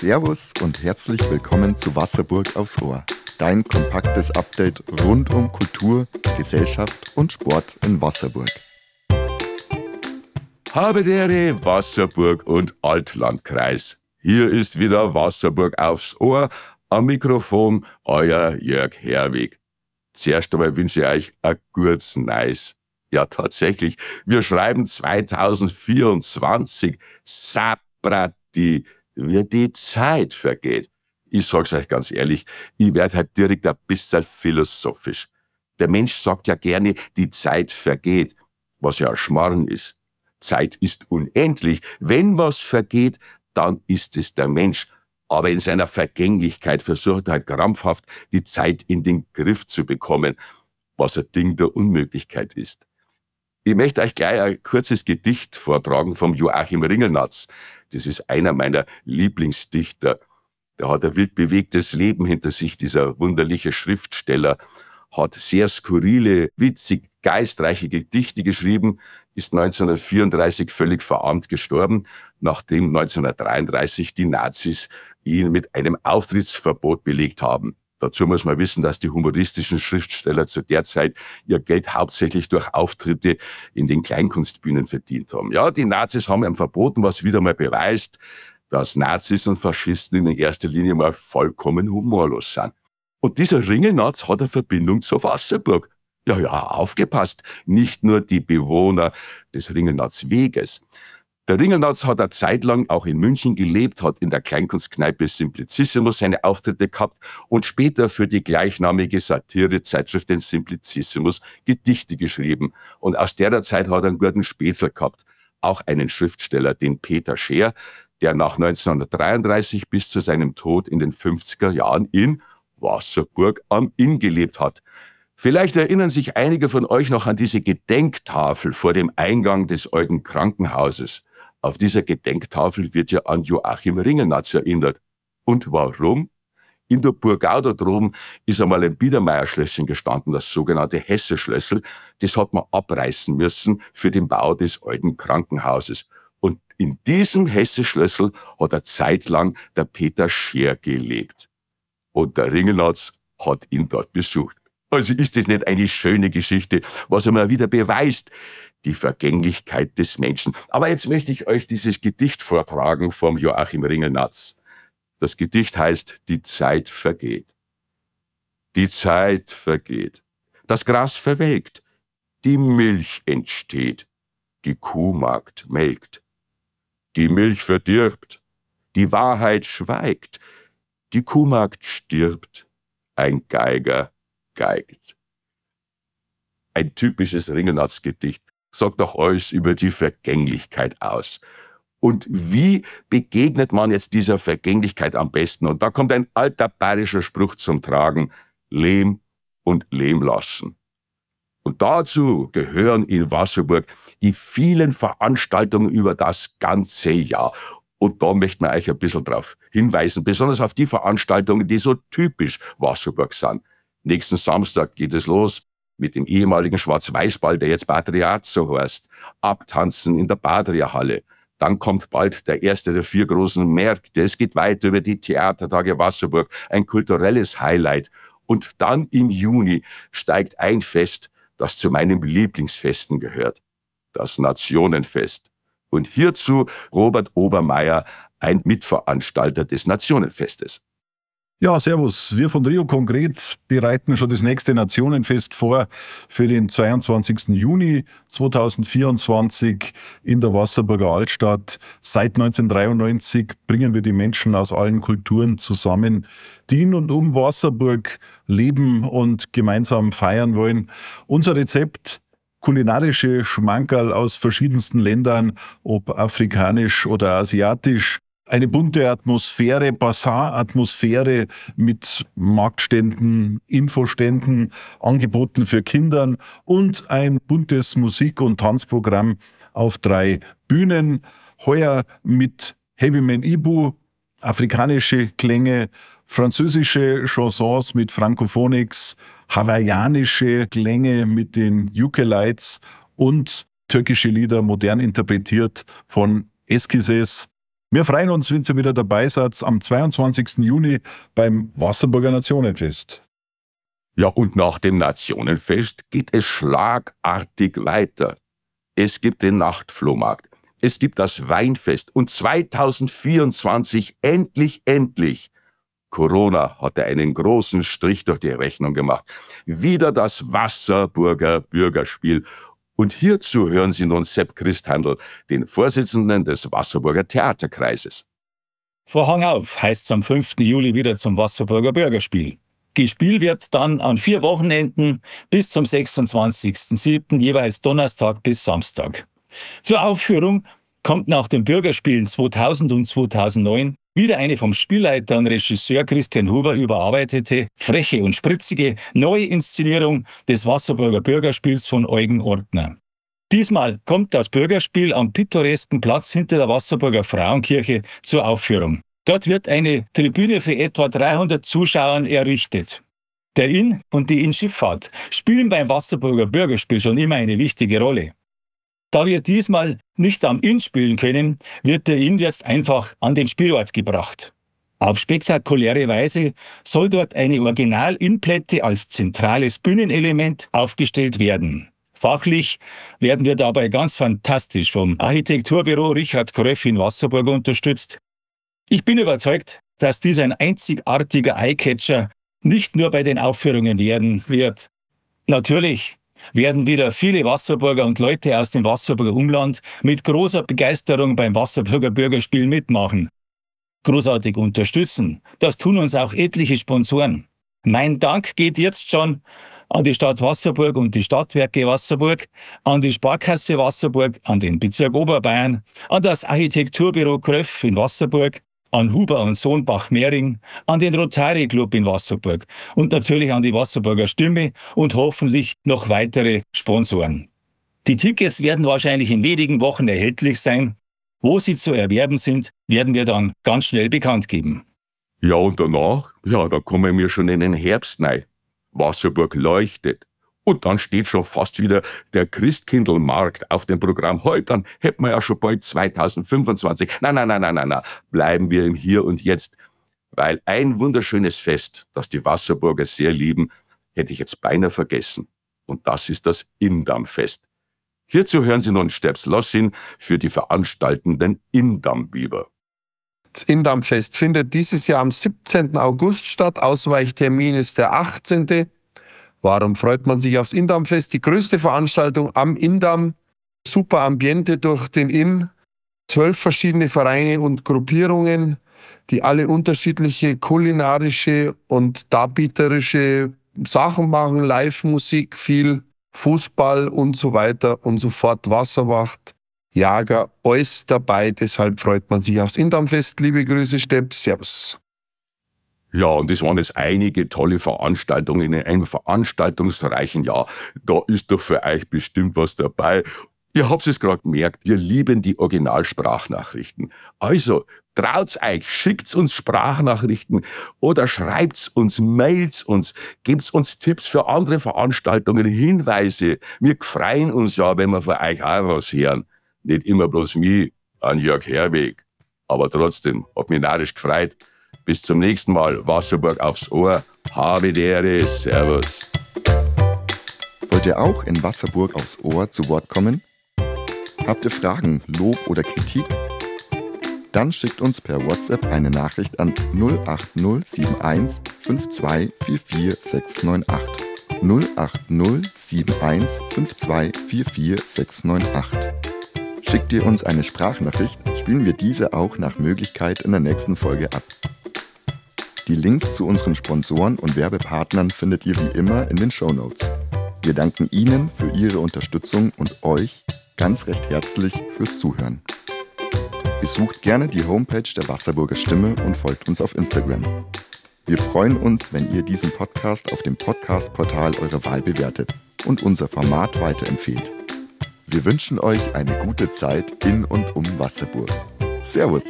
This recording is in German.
Servus und herzlich willkommen zu Wasserburg aufs Ohr. Dein kompaktes Update rund um Kultur, Gesellschaft und Sport in Wasserburg. Habe Ehre, Wasserburg und Altlandkreis. Hier ist wieder Wasserburg aufs Ohr. Am Mikrofon euer Jörg Herwig. Zuerst einmal wünsche ich euch ein gutes Nice. Ja, tatsächlich. Wir schreiben 2024. Saprati, wie die Zeit vergeht. Ich sag's euch ganz ehrlich, ich werd halt direkt ein bisschen philosophisch. Der Mensch sagt ja gerne, die Zeit vergeht, was ja ein Schmarrn ist. Zeit ist unendlich. Wenn was vergeht, dann ist es der Mensch. Aber in seiner Vergänglichkeit versucht er halt krampfhaft, die Zeit in den Griff zu bekommen, was ein Ding der Unmöglichkeit ist. Ich möchte euch gleich ein kurzes Gedicht vortragen vom Joachim Ringelnatz. Das ist einer meiner Lieblingsdichter. Der hat ein wild bewegtes Leben hinter sich, dieser wunderliche Schriftsteller, hat sehr skurrile, witzig, geistreiche Gedichte geschrieben, ist 1934 völlig verarmt gestorben, nachdem 1933 die Nazis ihn mit einem Auftrittsverbot belegt haben. Dazu muss man wissen, dass die humoristischen Schriftsteller zu der Zeit ihr Geld hauptsächlich durch Auftritte in den Kleinkunstbühnen verdient haben. Ja, die Nazis haben ihm verboten, was wieder mal beweist, dass Nazis und Faschisten in erster Linie mal vollkommen humorlos sind. Und dieser Ringelnatz hat eine Verbindung zur Wasserburg. Ja, ja, aufgepasst. Nicht nur die Bewohner des Ringelnatzweges. Der Ringelnatz hat eine Zeit lang auch in München gelebt, hat in der Kleinkunstkneipe Simplicissimus seine Auftritte gehabt und später für die gleichnamige Satirezeitschrift den Simplicissimus Gedichte geschrieben. Und aus der Zeit hat er einen guten Spätzl gehabt. Auch einen Schriftsteller, den Peter Scheer, der nach 1933 bis zu seinem Tod in den 50er Jahren in Wasserburg am Inn gelebt hat. Vielleicht erinnern sich einige von euch noch an diese Gedenktafel vor dem Eingang des alten Krankenhauses. Auf dieser Gedenktafel wird ja an Joachim Ringelnatz erinnert. Und warum? In der Burgau da droben ist einmal ein Biedermeierschlösschen gestanden, das sogenannte Hesse-Schlössel. Das hat man abreißen müssen für den Bau des alten Krankenhauses. Und in diesem Hesse-Schlössel hat er zeitlang der Peter Scheer gelebt. Und der Ringelnatz hat ihn dort besucht. Also ist das nicht eine schöne Geschichte, was er mal wieder beweist, die Vergänglichkeit des Menschen. Aber jetzt möchte ich euch dieses Gedicht vortragen vom Joachim Ringelnatz. Das Gedicht heißt Die Zeit vergeht. Die Zeit vergeht. Das Gras verwelkt. Die Milch entsteht. Die Kuhmagd melkt. Die Milch verdirbt. Die Wahrheit schweigt. Die Kuhmagd stirbt. Ein Geiger geigt. Ein typisches Ringelnatz-Gedicht sagt doch alles über die Vergänglichkeit aus. Und wie begegnet man jetzt dieser Vergänglichkeit am besten? Und da kommt ein alter bayerischer Spruch zum Tragen. Lehm und Lehm lassen. Und dazu gehören in Wasserburg die vielen Veranstaltungen über das ganze Jahr. Und da möchten wir euch ein bisschen drauf hinweisen, besonders auf die Veranstaltungen, die so typisch Wasserburg sind. Nächsten Samstag geht es los mit dem ehemaligen Schwarz-Weiß-Ball, der jetzt Patriazzo heißt. Abtanzen in der Badria-Halle. Dann kommt bald der erste der vier großen Märkte. Es geht weiter über die Theatertage Wasserburg. Ein kulturelles Highlight. Und dann im Juni steigt ein Fest, das zu meinen Lieblingsfesten gehört. Das Nationenfest. Und hierzu Robert Obermeier, ein Mitveranstalter des Nationenfestes. Ja, servus. Wir von Rio Konkret bereiten schon das nächste Nationenfest vor für den 22. Juni 2024 in der Wasserburger Altstadt. Seit 1993 bringen wir die Menschen aus allen Kulturen zusammen, die in und um Wasserburg leben und gemeinsam feiern wollen. Unser Rezept kulinarische Schmankerl aus verschiedensten Ländern, ob afrikanisch oder asiatisch, eine bunte Atmosphäre, Basar-Atmosphäre mit Marktständen, Infoständen, Angeboten für Kindern und ein buntes Musik- und Tanzprogramm auf drei Bühnen. Heuer mit Heavyman Ibu, afrikanische Klänge, französische Chansons mit Francophonics, hawaiianische Klänge mit den Ukelites und türkische Lieder modern interpretiert von Eskizes Wir freuen uns, wenn ihr wieder dabei seid am 22. Juni beim Wasserburger Nationenfest. Ja, und nach dem Nationenfest geht es schlagartig weiter. Es gibt den Nachtflohmarkt, es gibt das Weinfest und 2024 endlich, endlich. Corona hatte einen großen Strich durch die Rechnung gemacht. Wieder das Wasserburger Bürgerspiel. Und hierzu hören Sie nun Sepp Christhandl, den Vorsitzenden des Wasserburger Theaterkreises. Vorhang auf heißt es am 5. Juli wieder zum Wasserburger Bürgerspiel. Gespielt wird dann an vier Wochenenden bis zum 26.07. jeweils Donnerstag bis Samstag. Zur Aufführung kommt nach den Bürgerspielen 2000 und 2009 wieder eine vom Spielleiter und Regisseur Christian Huber überarbeitete, freche und spritzige Neuinszenierung des Wasserburger Bürgerspiels von Eugen Ortner. Diesmal kommt das Bürgerspiel am pittoresken Platz hinter der Wasserburger Frauenkirche zur Aufführung. Dort wird eine Tribüne für etwa 300 Zuschauern errichtet. Der Inn und die Innschifffahrt spielen beim Wasserburger Bürgerspiel schon immer eine wichtige Rolle. Da wir diesmal nicht am Inn spielen können, wird der Inn jetzt einfach an den Spielort gebracht. Auf spektakuläre Weise soll dort eine Original-Innplätte als zentrales Bühnenelement aufgestellt werden. Fachlich werden wir dabei ganz fantastisch vom Architekturbüro Richard Kröff in Wasserburg unterstützt, ich bin überzeugt, dass dies ein einzigartiger Eyecatcher nicht nur bei den Aufführungen werden wird. Natürlich werden wieder viele Wasserburger und Leute aus dem Wasserburger Umland mit großer Begeisterung beim Wasserburger Bürgerspiel mitmachen. Großartig unterstützen. Das tun uns auch etliche Sponsoren. Mein Dank geht jetzt schon an die Stadt Wasserburg und die Stadtwerke Wasserburg, an die Sparkasse Wasserburg, an den Bezirk Oberbayern, an das Architekturbüro Kröff in Wasserburg, an Huber und Sohnbach Mehring, an den Rotary Club in Wasserburg und natürlich an die Wasserburger Stimme und hoffentlich noch weitere Sponsoren. Die Tickets werden wahrscheinlich in wenigen Wochen erhältlich sein. Wo sie zu erwerben sind, werden wir dann ganz schnell bekannt geben. Ja, und danach? Ja, da kommen wir schon in den Herbst rein. Wasserburg leuchtet. Und dann steht schon fast wieder der Christkindlmarkt auf dem Programm. Heute, dann hätten wir ja schon bald 2025. Nein, nein, nein, nein, nein, nein. Bleiben wir im Hier und Jetzt. Weil ein wunderschönes Fest, das die Wasserburger sehr lieben, hätte ich jetzt beinahe vergessen. Und das ist das Indammfest. Hierzu hören Sie nun Steps Lossin für die veranstaltenden Indammbiber. Das Indammfest findet dieses Jahr am 17. August statt. Ausweichtermin ist der 18. Warum freut man sich aufs Indammfest? Die größte Veranstaltung am Indamm. Super Ambiente durch den Inn. Zwölf verschiedene Vereine und Gruppierungen, die alle unterschiedliche kulinarische und darbieterische Sachen machen. Live-Musik, viel Fußball und so weiter und so fort. Wasserwacht, Jager, alles dabei. Deshalb freut man sich aufs Indammfest. Liebe Grüße, Stepp. Servus. Ja, und es waren jetzt einige tolle Veranstaltungen in einem veranstaltungsreichen Jahr. Da ist doch für euch bestimmt was dabei. Ihr habt es gerade gemerkt, wir lieben die Originalsprachnachrichten. Also, traut's euch, schickt's uns Sprachnachrichten oder schreibt's uns, mailt's uns, gebt's uns Tipps für andere Veranstaltungen, Hinweise. Wir freuen uns ja, wenn wir von euch auch was hören. Nicht immer bloß mich, an Jörg Herweg. Aber trotzdem, hat mich narrisch gefreut. Bis zum nächsten Mal. Wasserburg aufs Ohr. Habe Dere. Servus. Wollt ihr auch in Wasserburg aufs Ohr zu Wort kommen? Habt ihr Fragen, Lob oder Kritik? Dann schickt uns per WhatsApp eine Nachricht an 08071 5244698. 08071 5244698. Schickt ihr uns eine Sprachnachricht, spielen wir diese auch nach Möglichkeit in der nächsten Folge ab. Die Links zu unseren Sponsoren und Werbepartnern findet ihr wie immer in den Show Notes. Wir danken Ihnen für Ihre Unterstützung und euch ganz recht herzlich fürs Zuhören. Besucht gerne die Homepage der Wasserburger Stimme und folgt uns auf Instagram. Wir freuen uns, wenn ihr diesen Podcast auf dem Podcast-Portal eurer Wahl bewertet und unser Format weiterempfehlt. Wir wünschen euch eine gute Zeit in und um Wasserburg. Servus!